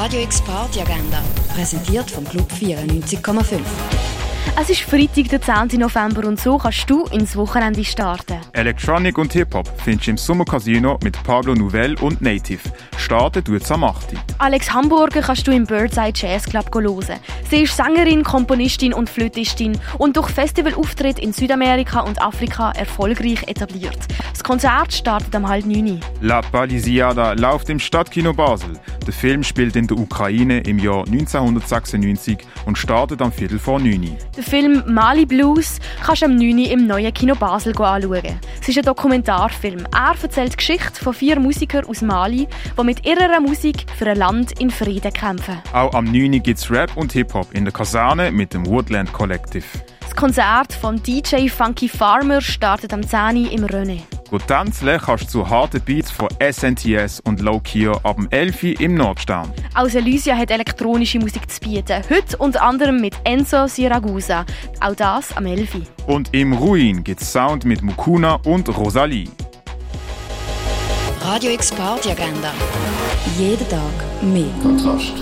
Radio X Party Agenda, präsentiert vom Club 94,5. Es ist Freitag, der 10. November und so kannst du ins Wochenende starten. Electronic und Hip-Hop findest du im Sommercasino mit Pablo Nouvelle und Native. Starten tut am 8. Alex Hamburger kannst du im Birdside Jazz Club hören. Sie ist Sängerin, Komponistin und Flötistin und durch Festivalauftritte in Südamerika und Afrika erfolgreich etabliert. Das Konzert startet am halb 9. La Palisiada läuft im Stadtkino Basel. Der Film spielt in der Ukraine im Jahr 1996 und startet am Viertel vor 9. Den Film Mali Blues kannst du am 9. im neuen Kino Basel anschauen. Es ist ein Dokumentarfilm. Er erzählt die Geschichte von vier Musikern aus Mali, die mit ihrer Musik für ein Land in Frieden kämpfen. Auch am 9. gibt es Rap und Hip-Hop in der Kaserne mit dem Woodland Collective. Das Konzert von DJ Funky Farmer startet am 10. im René. Gut tanzen kannst du zu harten Beats von SNTS und Low Kio ab dem 11 im Nordstern. Auch Elysia hat elektronische Musik zu bieten. Heute unter anderem mit Enzo Siragusa. Auch das am 11. Und im Ruin gibt's Sound mit Mukuna und Rosalie. Radio X Party Agenda. Jeden Tag mehr. Kontrast.